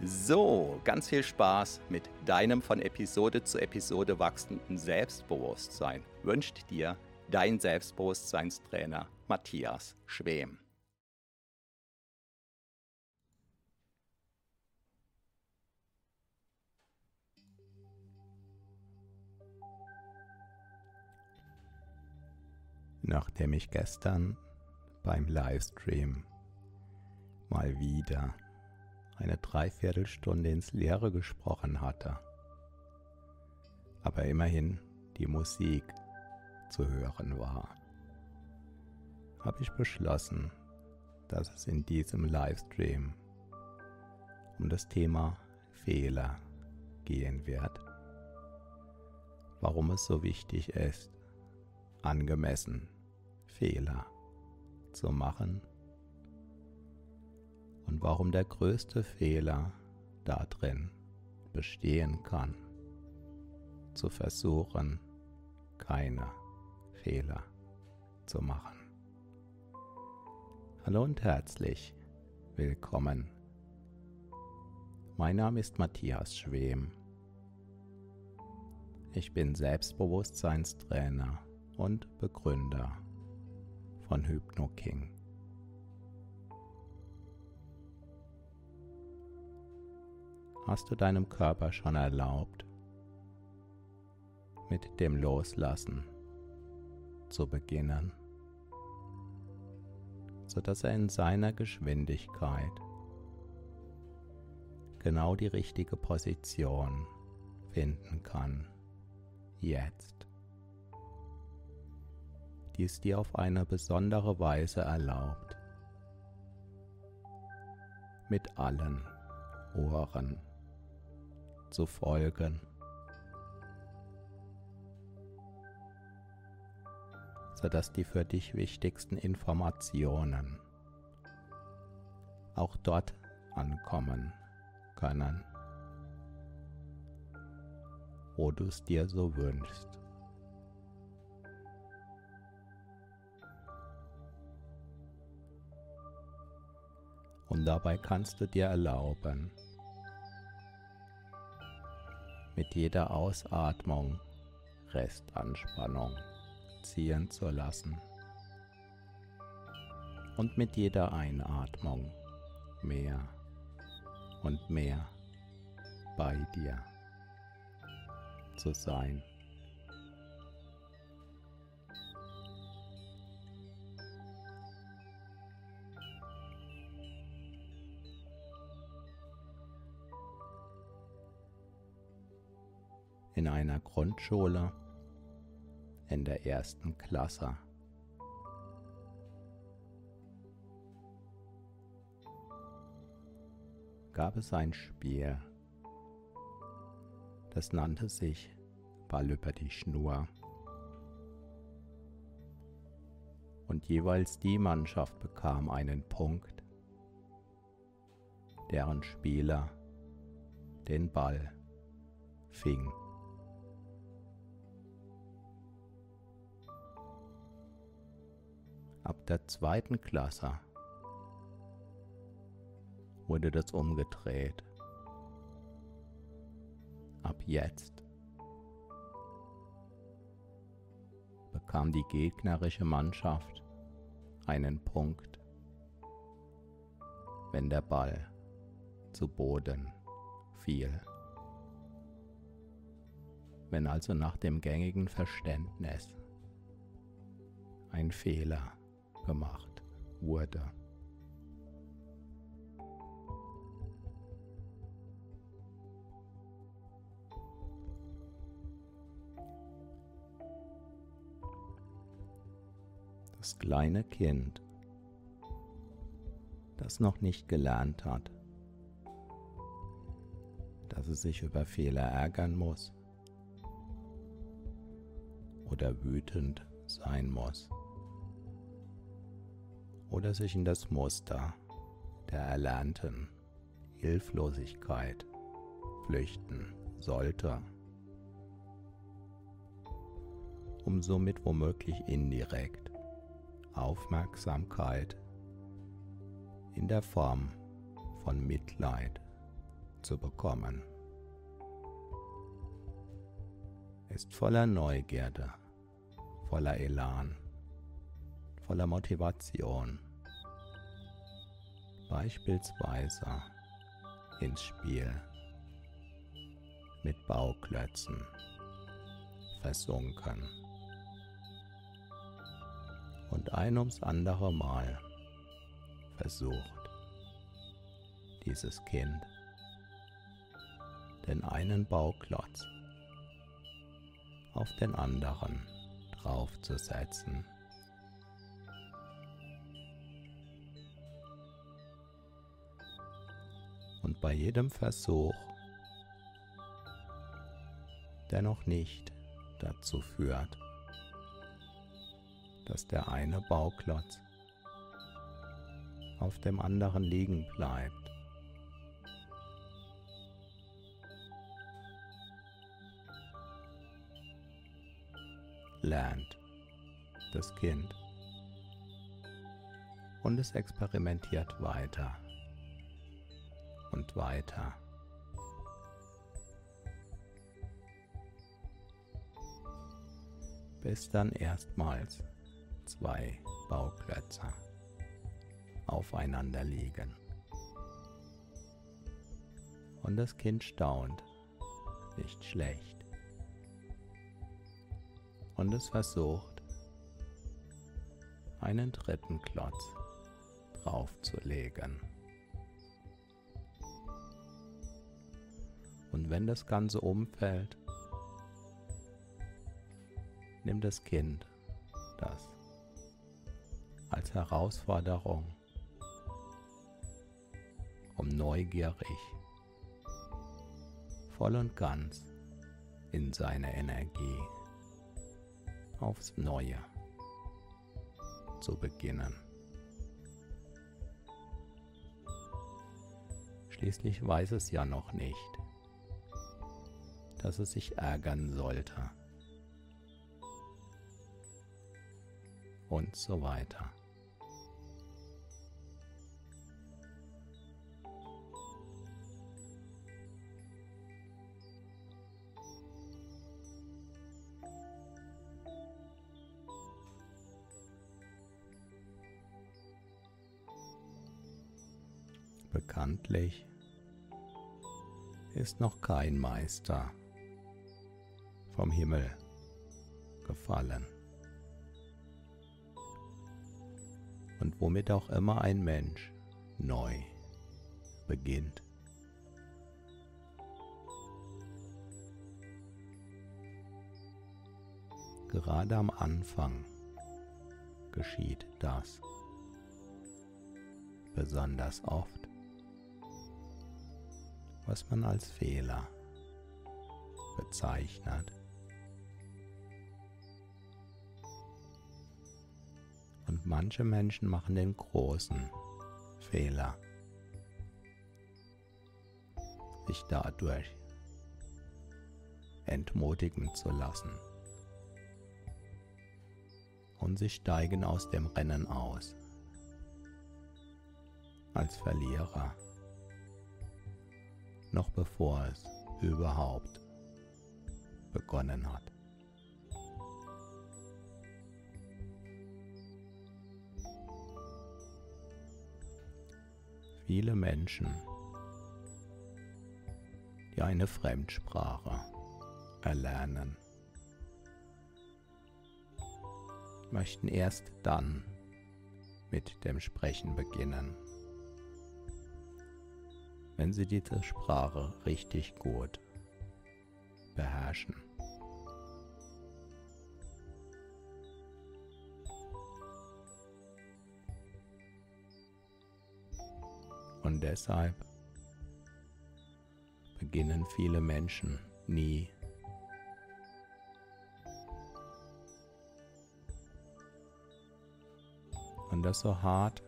So, ganz viel Spaß mit deinem von Episode zu Episode wachsenden Selbstbewusstsein wünscht dir dein Selbstbewusstseinstrainer Matthias Schwem. Nachdem ich gestern beim Livestream mal wieder eine Dreiviertelstunde ins Leere gesprochen hatte, aber immerhin die Musik zu hören war, habe ich beschlossen, dass es in diesem Livestream um das Thema Fehler gehen wird. Warum es so wichtig ist, angemessen Fehler zu machen und warum der größte Fehler darin bestehen kann, zu versuchen, keine Fehler zu machen. Hallo und herzlich willkommen. Mein Name ist Matthias Schwem. Ich bin Selbstbewusstseinstrainer und Begründer von HypnoKing. Hast du deinem Körper schon erlaubt, mit dem Loslassen zu beginnen, sodass er in seiner Geschwindigkeit genau die richtige Position finden kann, jetzt. Dies dir auf eine besondere Weise erlaubt, mit allen Ohren zu folgen. sodass die für dich wichtigsten Informationen auch dort ankommen können, wo du es dir so wünschst. Und dabei kannst du dir erlauben, mit jeder Ausatmung Restanspannung ziehen zu lassen und mit jeder Einatmung mehr und mehr bei dir zu sein. In einer Grundschule in der ersten Klasse. gab es ein Spiel, das nannte sich Ball über die Schnur. Und jeweils die Mannschaft bekam einen Punkt, deren Spieler den Ball fing. Der zweiten Klasse wurde das umgedreht. Ab jetzt bekam die gegnerische Mannschaft einen Punkt, wenn der Ball zu Boden fiel. Wenn also nach dem gängigen Verständnis ein Fehler gemacht wurde. Das kleine Kind, das noch nicht gelernt hat, dass es sich über Fehler ärgern muss oder wütend sein muss oder sich in das Muster der erlernten Hilflosigkeit flüchten sollte, um somit womöglich indirekt Aufmerksamkeit in der Form von Mitleid zu bekommen. Ist voller Neugierde, voller Elan voller Motivation, beispielsweise ins Spiel mit Bauklötzen versunken. Und ein ums andere Mal versucht dieses Kind den einen Bauklotz auf den anderen draufzusetzen. Bei jedem Versuch, der noch nicht dazu führt, dass der eine Bauklotz auf dem anderen liegen bleibt. Lernt das Kind und es experimentiert weiter und weiter. Bis dann erstmals zwei Bauklötze aufeinander liegen. Und das Kind staunt, nicht schlecht. Und es versucht, einen dritten Klotz draufzulegen. Und wenn das Ganze umfällt, nimm das Kind das als Herausforderung, um neugierig, voll und ganz in seine Energie aufs Neue zu beginnen. Schließlich weiß es ja noch nicht, dass es sich ärgern sollte. Und so weiter. Bekanntlich ist noch kein Meister vom Himmel gefallen. Und womit auch immer ein Mensch neu beginnt. Gerade am Anfang geschieht das besonders oft, was man als Fehler bezeichnet. Und manche Menschen machen den großen Fehler, sich dadurch entmutigen zu lassen. Und sie steigen aus dem Rennen aus als Verlierer, noch bevor es überhaupt begonnen hat. Viele Menschen, die eine Fremdsprache erlernen, möchten erst dann mit dem Sprechen beginnen, wenn sie diese Sprache richtig gut beherrschen. Und deshalb beginnen viele Menschen nie. Und das so hart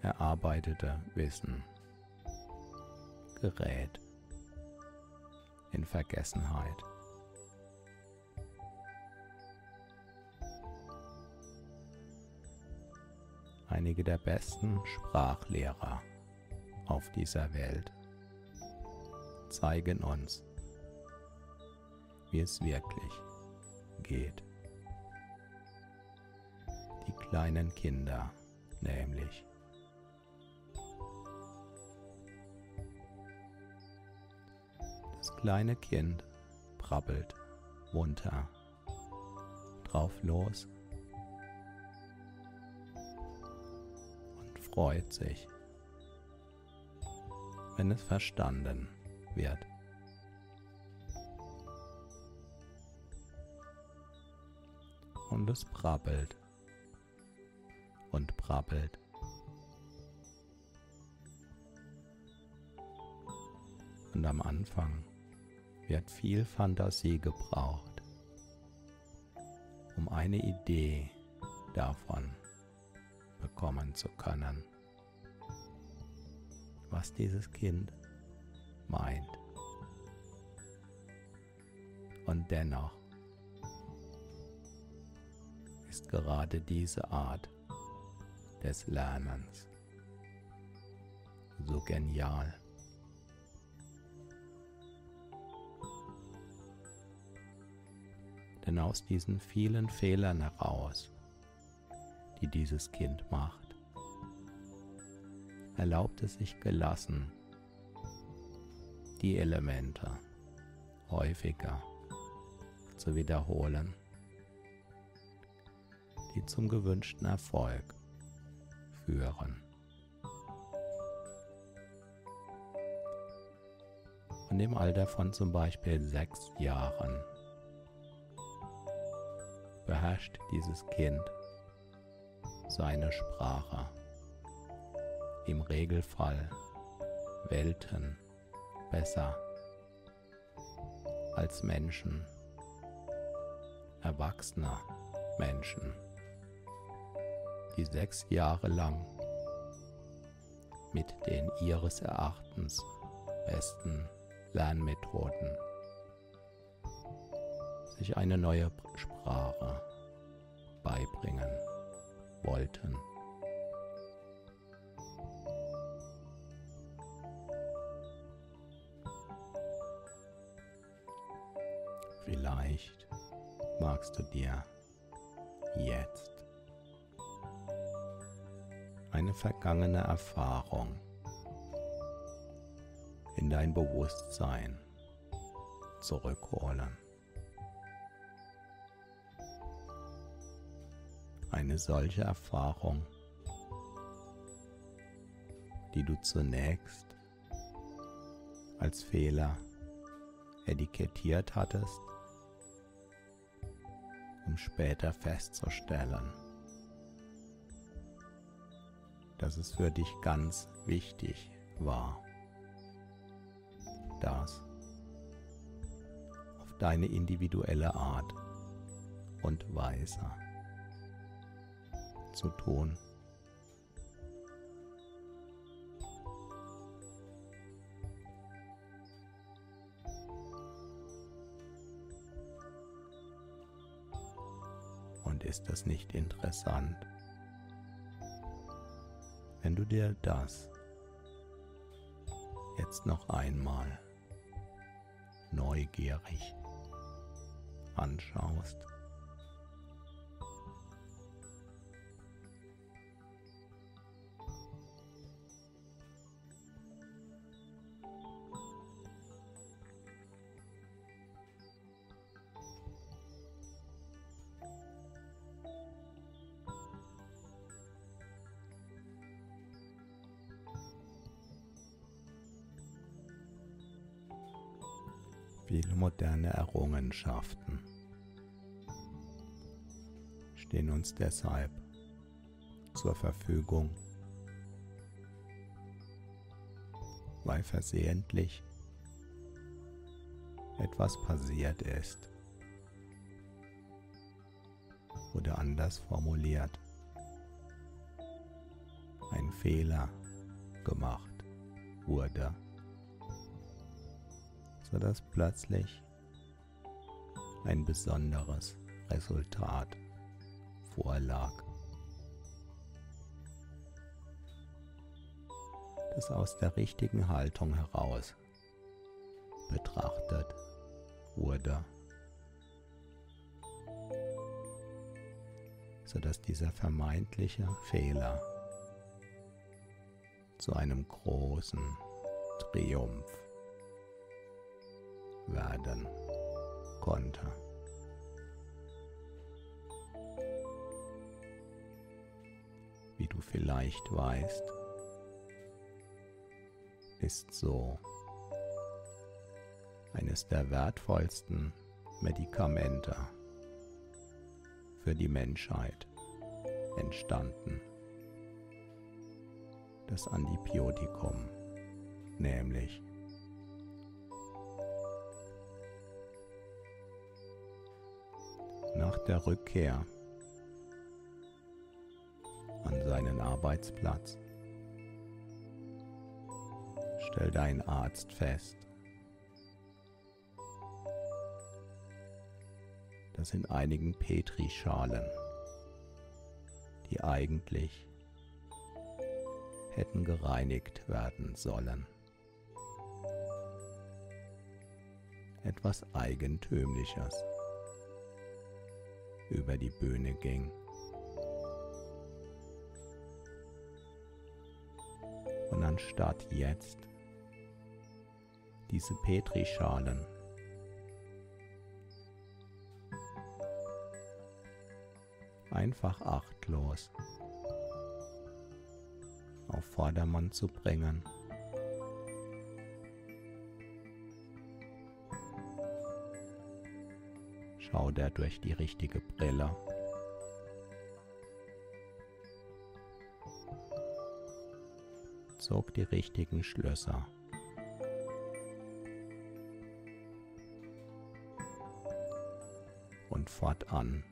erarbeitete Wissen gerät in Vergessenheit. Einige der besten Sprachlehrer auf dieser Welt zeigen uns, wie es wirklich geht. Die kleinen Kinder nämlich. Das kleine Kind brabbelt munter drauf los und freut sich wenn es verstanden wird. Und es brabbelt und brabbelt. Und am Anfang wird viel Fantasie gebraucht, um eine Idee davon bekommen zu können was dieses Kind meint. Und dennoch ist gerade diese Art des Lernens so genial. Denn aus diesen vielen Fehlern heraus, die dieses Kind macht, erlaubt es sich gelassen, die Elemente häufiger zu wiederholen, die zum gewünschten Erfolg führen. Und im Alter von zum Beispiel sechs Jahren beherrscht dieses Kind seine Sprache im Regelfall Welten besser als Menschen, erwachsene Menschen, die sechs Jahre lang mit den ihres Erachtens besten Lernmethoden sich eine neue Sprache beibringen wollten. Magst du dir jetzt eine vergangene Erfahrung in dein Bewusstsein zurückholen. Eine solche Erfahrung, die du zunächst als Fehler etikettiert hattest um später festzustellen, dass es für dich ganz wichtig war, das auf deine individuelle Art und Weise zu tun. Ist das nicht interessant? Wenn du dir das jetzt noch einmal neugierig anschaust, Errungenschaften stehen uns deshalb zur Verfügung, weil versehentlich etwas passiert ist oder anders formuliert, ein Fehler gemacht wurde, sodass plötzlich ein besonderes Resultat vorlag, das aus der richtigen Haltung heraus betrachtet wurde, sodass dieser vermeintliche Fehler zu einem großen Triumph werden konnte. Wie du vielleicht weißt, ist so eines der wertvollsten Medikamente für die Menschheit entstanden. Das Antibiotikum, nämlich nach der Rückkehr an seinen Arbeitsplatz. Stellt ein Arzt fest, dass in einigen Petrischalen, die eigentlich hätten gereinigt werden sollen, etwas Eigentümliches über die Bühne ging. Und anstatt jetzt diese Petrischalen einfach achtlos auf Vordermann zu bringen. Schaut er durch die richtige Brille. Zog die richtigen Schlösser. Und fortan.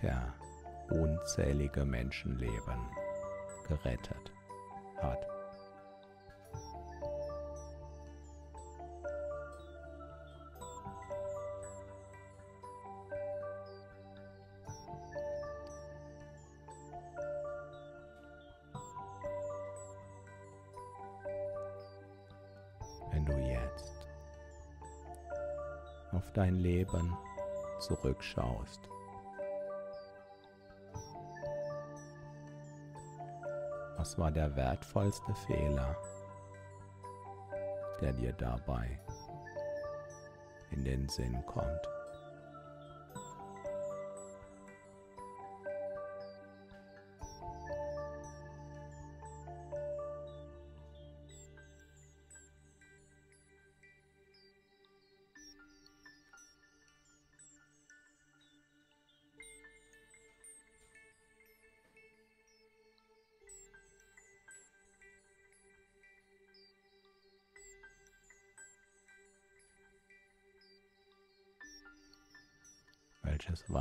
Seither unzählige Menschenleben gerettet hat. Wenn du jetzt auf dein Leben zurückschaust. Was war der wertvollste Fehler, der dir dabei in den Sinn kommt?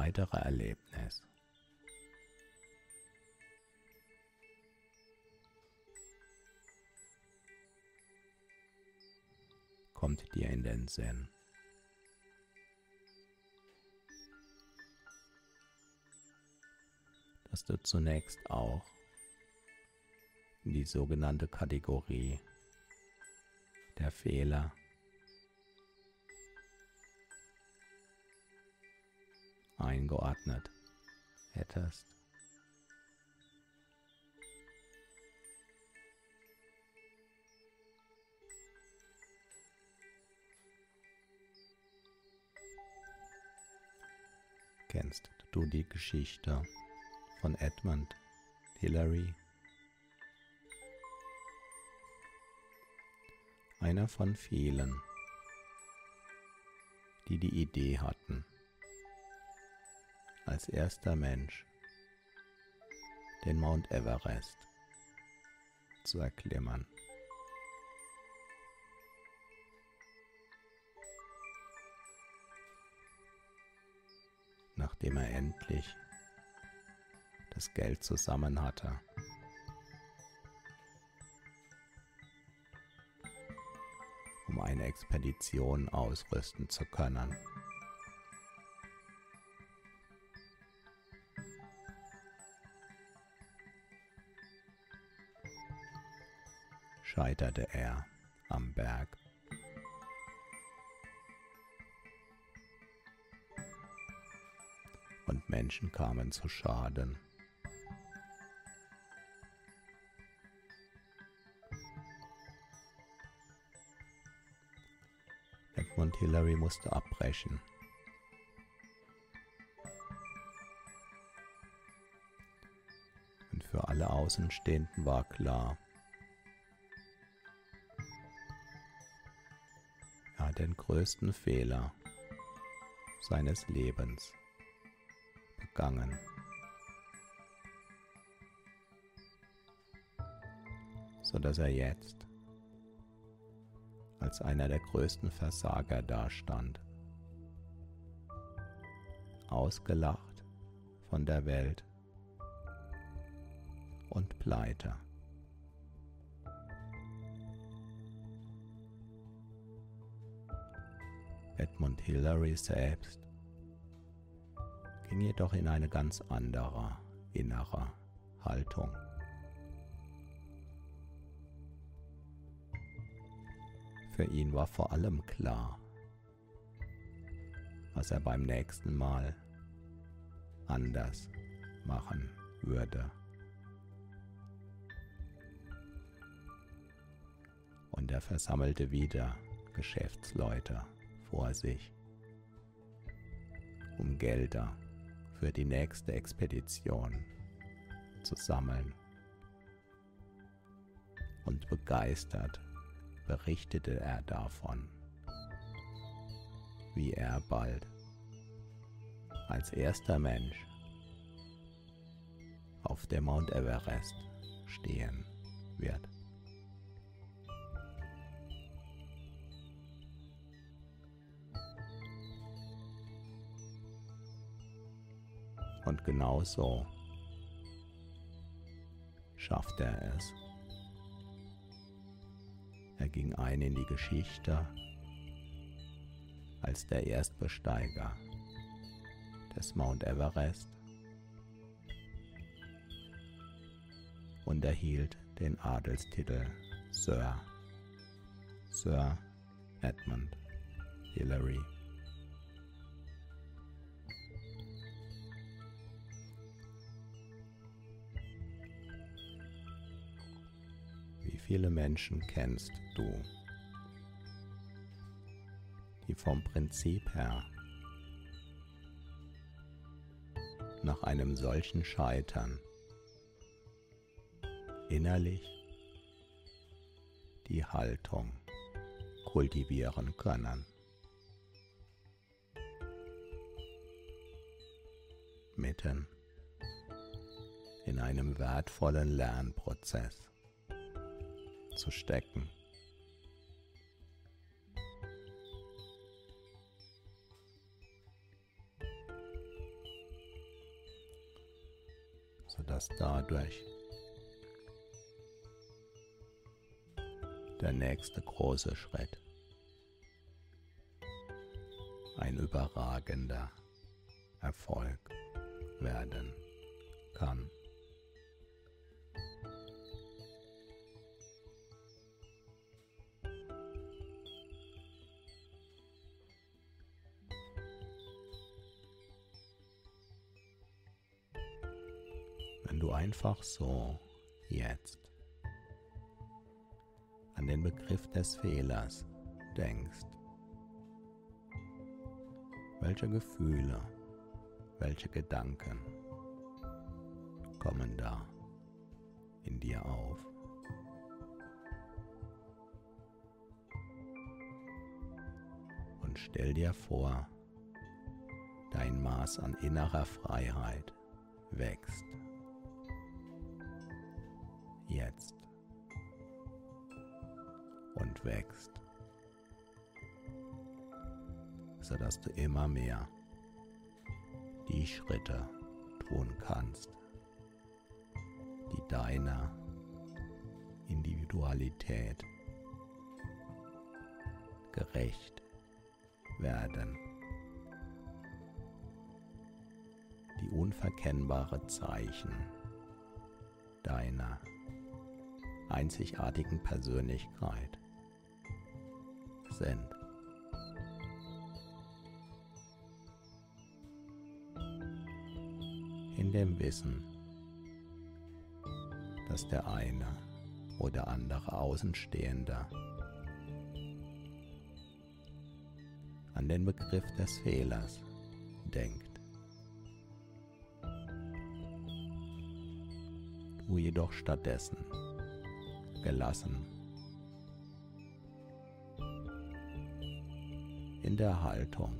Weitere Erlebnis kommt dir in den Sinn? Dass du zunächst auch in die sogenannte Kategorie der Fehler eingeordnet hättest. Kennst du die Geschichte von Edmund Hillary? Einer von vielen, die die Idee hatten, als erster Mensch den Mount Everest zu erklimmern. nachdem er endlich das Geld zusammen hatte. um eine Expedition ausrüsten zu können. Scheiterte er am Berg. Menschen kamen zu Schaden. Edmund Hillary musste abbrechen. Und für alle Außenstehenden war klar, den größten Fehler seines Lebens gegangen. so dass er jetzt als einer der größten Versager dastand, ausgelacht von der Welt und pleite. Edmund Hillary selbst ging jedoch in eine ganz andere innere Haltung. Für ihn war vor allem klar, was er beim nächsten Mal anders machen würde. Und er versammelte wieder Geschäftsleute vor sich, um Gelder für die nächste Expedition zu sammeln. Und begeistert berichtete er davon, wie er bald als erster Mensch auf der Mount Everest stehen wird. Und genau so schafft er es. Er ging ein in die Geschichte als der Erstbesteiger des Mount Everest und erhielt den Adelstitel Sir, Sir Edmund Hillary. Viele Menschen kennst du, die vom Prinzip her nach einem solchen Scheitern innerlich die Haltung kultivieren können. Mitten in einem wertvollen Lernprozess zu stecken. sodass dadurch der nächste große Schritt ein überragender Erfolg werden kann. Einfach so jetzt an den Begriff des Fehlers denkst, welche Gefühle Welche Gedanken kommen da in dir auf? Und stell dir vor, dein Maß an innerer Freiheit wächst. Jetzt. Und wächst. Sodass du immer mehr die Schritte tun kannst, die deiner Individualität gerecht werden. Die unverkennbare Zeichen deiner einzigartigen Persönlichkeit sind. In dem Wissen, dass der eine oder andere Außenstehende an den Begriff des Fehlers denkt. Du jedoch stattdessen gelassen. In der Haltung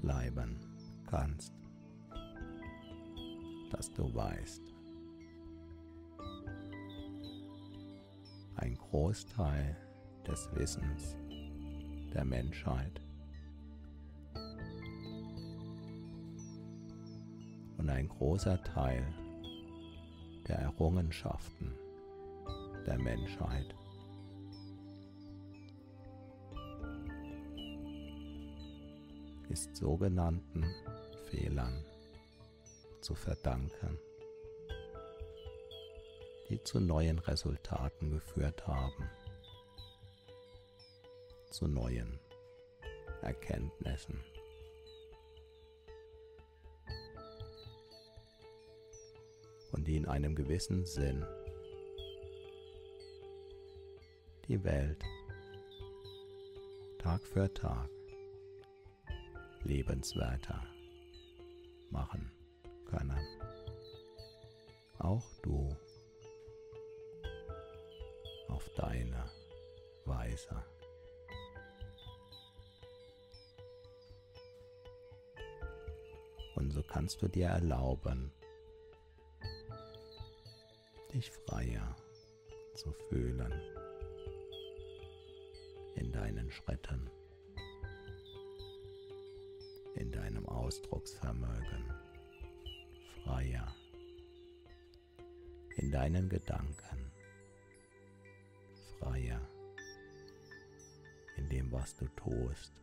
bleiben kannst, dass du weißt, ein Großteil des Wissens der Menschheit und ein großer Teil der Errungenschaften der Menschheit ist sogenannten Fehlern zu verdanken, die zu neuen Resultaten geführt haben, zu neuen Erkenntnissen. Einem gewissen Sinn. Die Welt. Tag für Tag. Lebenswerter machen können. Auch du. Auf deine Weise. Und so kannst du dir erlauben, dich freier zu fühlen in deinen Schritten, in deinem Ausdrucksvermögen, freier in deinen Gedanken, freier in dem, was du tust.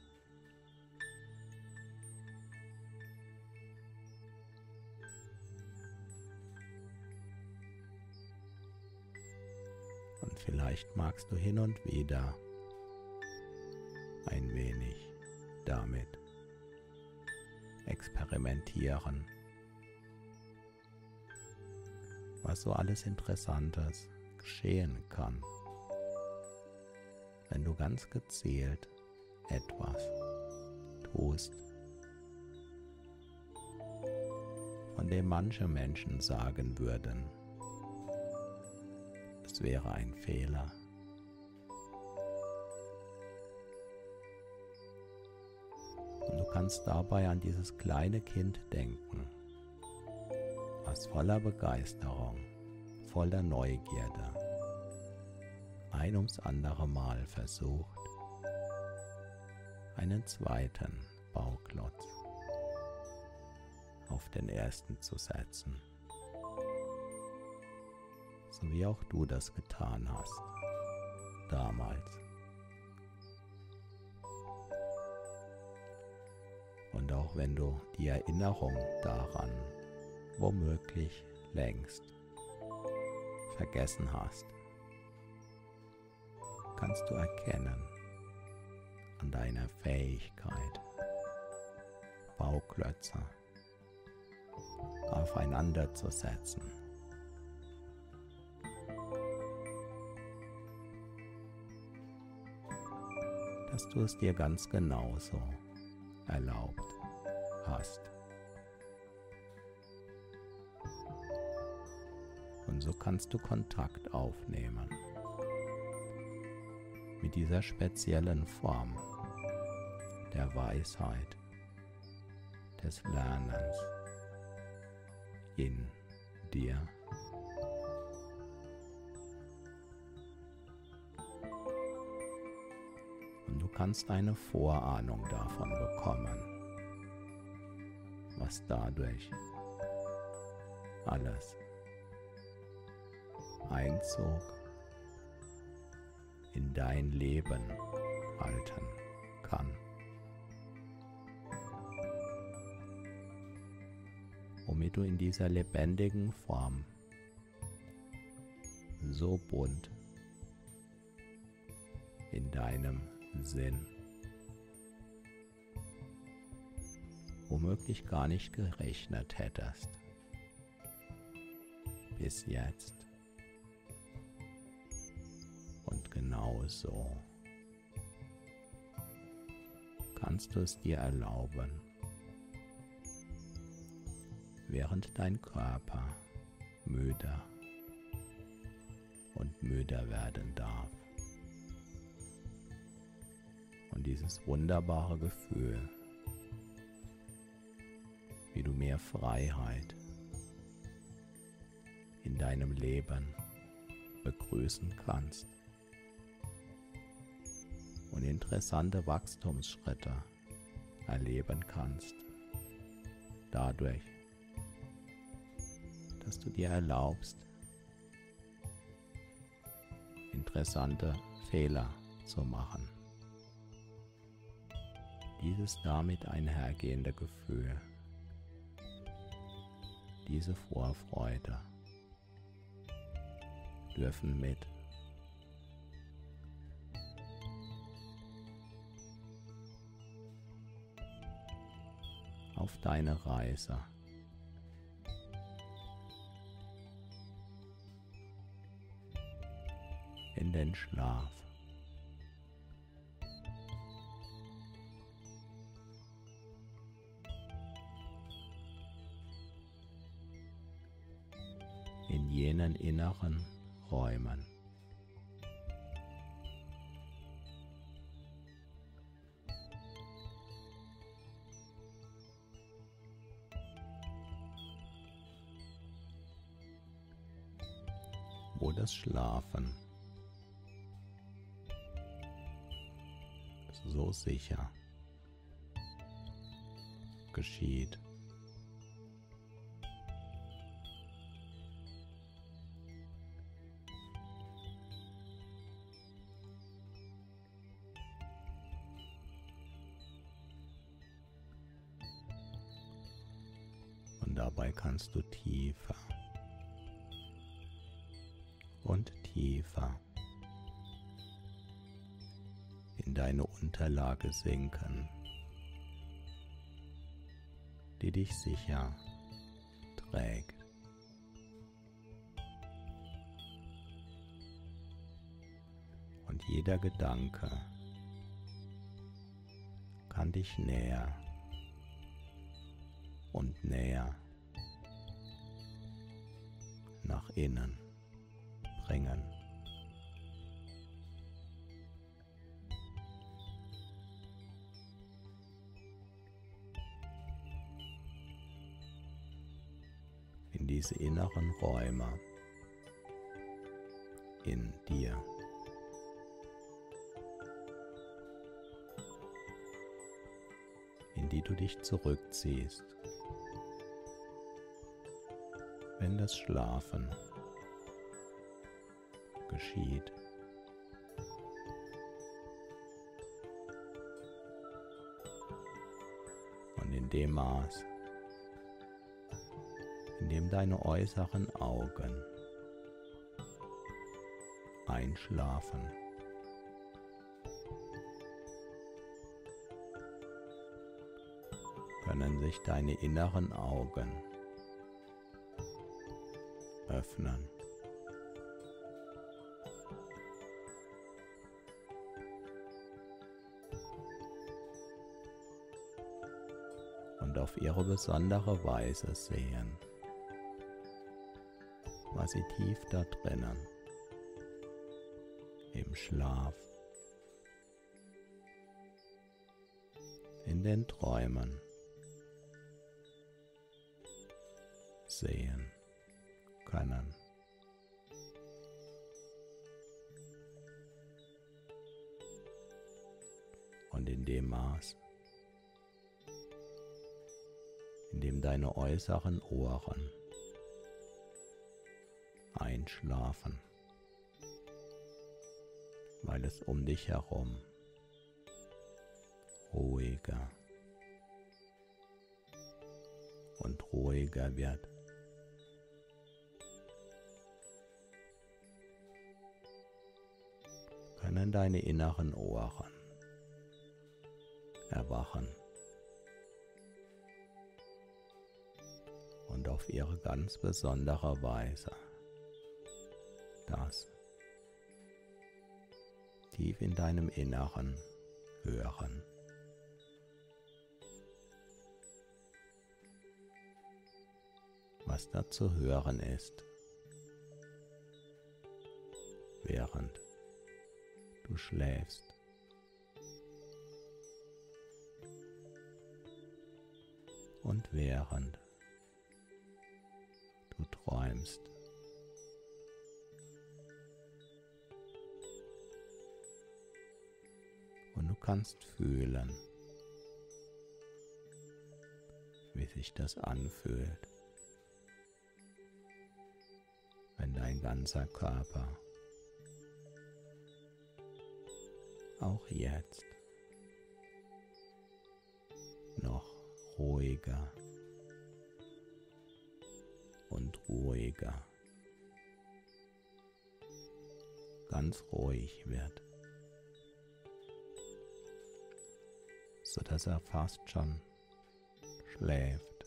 Vielleicht magst du hin und wieder ein wenig damit experimentieren, was so alles Interessantes geschehen kann, wenn du ganz gezielt etwas tust, von dem manche Menschen sagen würden, wäre ein Fehler. Und du kannst dabei an dieses kleine Kind denken, was voller Begeisterung, voller Neugierde ein ums andere Mal versucht, einen zweiten Bauklotz auf den ersten zu setzen so wie auch du das getan hast damals. Und auch wenn du die Erinnerung daran womöglich längst vergessen hast, kannst du erkennen an deiner Fähigkeit, Bauklötze aufeinander zu setzen. Dass du es dir ganz genauso erlaubt hast. Und so kannst du Kontakt aufnehmen mit dieser speziellen Form der Weisheit, des Lernens in dir. Kannst eine Vorahnung davon bekommen, was dadurch alles Einzug in dein Leben halten kann. Womit du in dieser lebendigen Form so bunt in deinem Sinn womöglich gar nicht gerechnet hättest bis jetzt. genauso kannst du es dir erlauben, während dein Körper müder und müder werden darf. Dieses wunderbare Gefühl, wie du mehr Freiheit in deinem Leben begrüßen kannst und interessante Wachstumsschritte erleben kannst. Dadurch, dass du dir erlaubst, interessante Fehler zu machen. Dieses damit einhergehende Gefühl, diese Vorfreude dürfen mit auf deine Reise. In den Schlaf. Jenen inneren Räumen. wo das Schlafen so sicher geschieht. Kannst du tiefer und tiefer in deine Unterlage sinken, die dich sicher trägt. Und jeder Gedanke kann dich näher und näher nach innen bringen. In diese inneren Räume in dir. in die du dich zurückziehst, wenn das Schlafen geschieht. Und in dem Maß, in dem deine äußeren Augen einschlafen, können sich deine inneren Augen öffnen. und auf ihre besondere Weise sehen, was sie tief da drinnen im Schlaf, in den Träumen sehen können. Und in dem Maß, in dem deine äußeren Ohren einschlafen, weil es um dich herum ruhiger und ruhiger wird. Können deine inneren Ohren erwachen und auf ihre ganz besondere Weise das tief in deinem Inneren hören. Was da zu hören ist, während du schläfst. Und während du träumst. Und du kannst fühlen, wie sich das anfühlt, wenn dein ganzer Körper auch jetzt noch ruhiger und ruhiger, ganz ruhig wird. so dass er fast schon schläft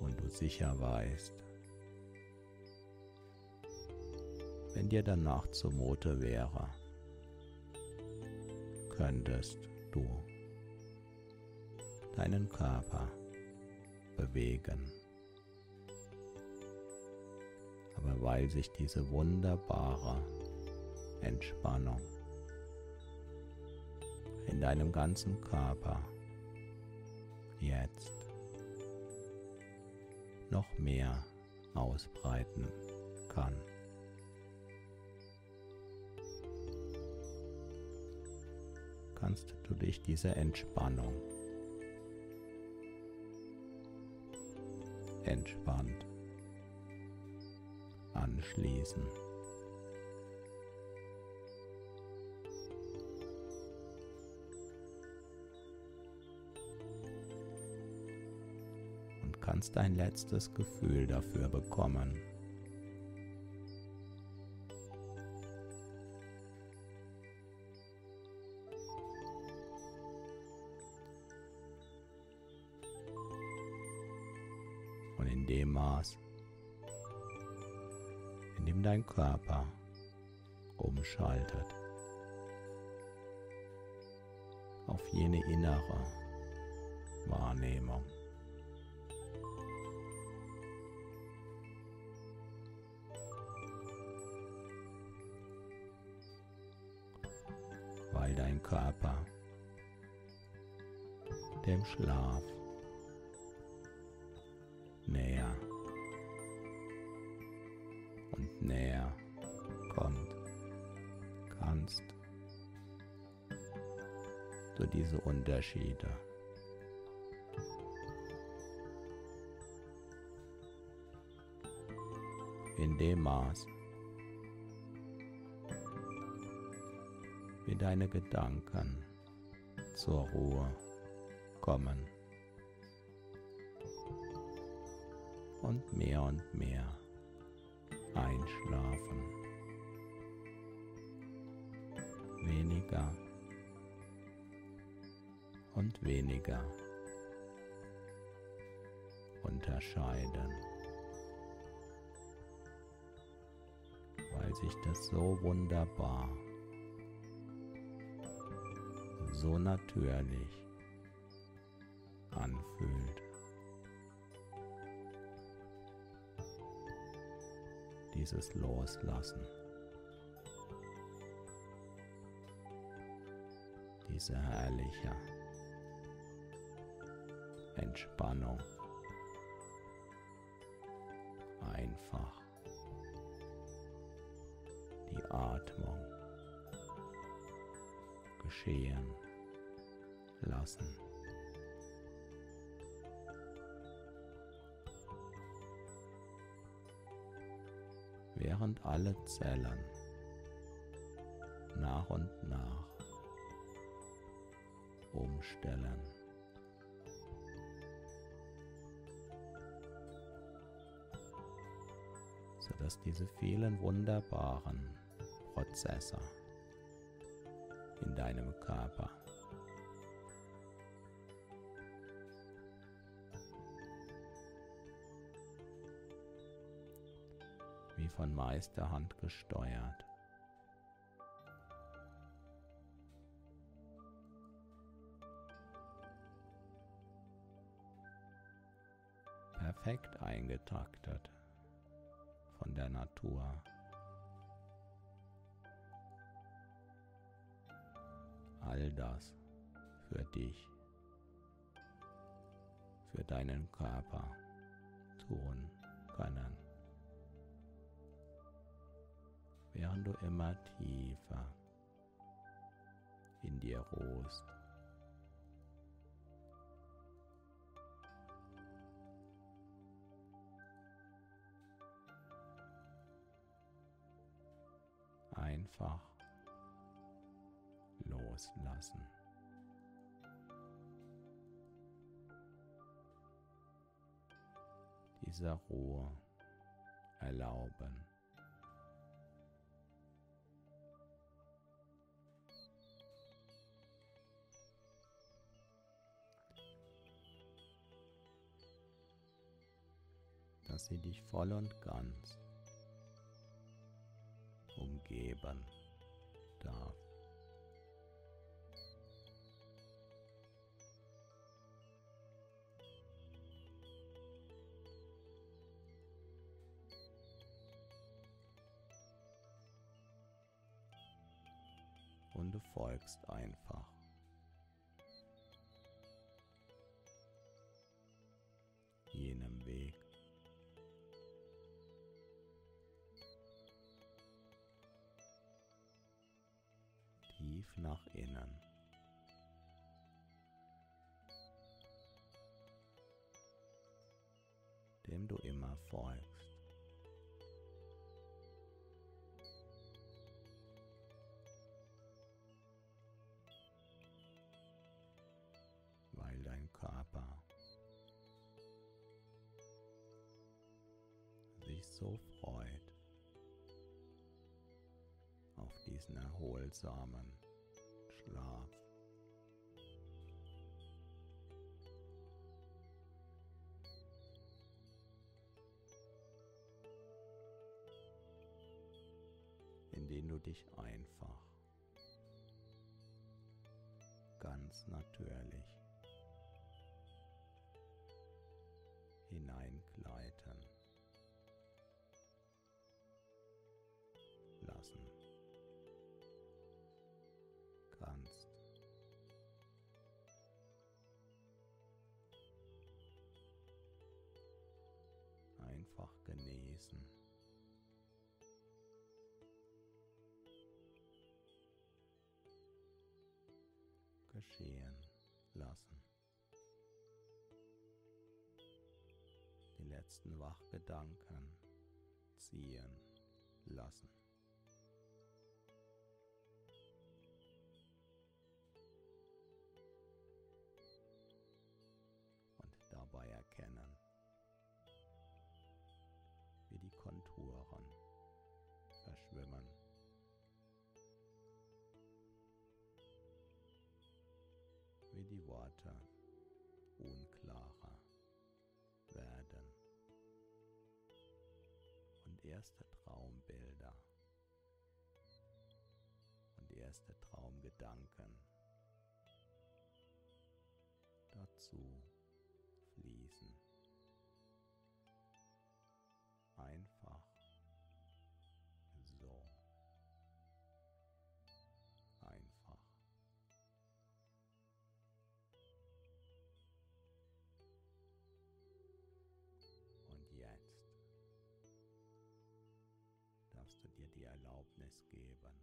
und du sicher weißt, wenn dir danach zumute wäre, könntest du deinen Körper bewegen. Aber weil sich diese wunderbare Entspannung in deinem ganzen Körper jetzt noch mehr ausbreiten kann. Kannst du dich dieser Entspannung entspannt anschließen. kannst ein letztes Gefühl dafür bekommen. Dem Maß, in dem dein Körper umschaltet auf jene innere Wahrnehmung. dein Körper, dem Schlaf Unterschiede in dem Maß, wie deine Gedanken zur Ruhe kommen und mehr und mehr einschlafen. Weniger und weniger unterscheiden, weil sich das so wunderbar so natürlich anfühlt. Dieses Loslassen. Diese herrliche Entspannung. Einfach die Atmung geschehen lassen. Während alle Zellen nach und nach umstellen. Sodass diese vielen wunderbaren Prozesse in deinem Körper wie von Meisterhand gesteuert perfekt eingetaktet der Natur. All das für dich, für deinen Körper tun können, während du immer tiefer in dir ruhst. Einfach loslassen. Dieser Ruhe erlauben. dass sie dich voll und ganz umgeben darf. Und du folgst einfach. jenem tief nach innen. dem du immer folgst. Weil dein Körper sich so freut auf diesen erholsamen Schlaf. in den du dich einfach ganz natürlich hineinkleiden genießen. Geschehen lassen. Die letzten Wachgedanken ziehen lassen. Konturen verschwimmen. Wie die Worte unklarer werden und erste Traumbilder und erste Traumgedanken zu die Erlaubnis geben,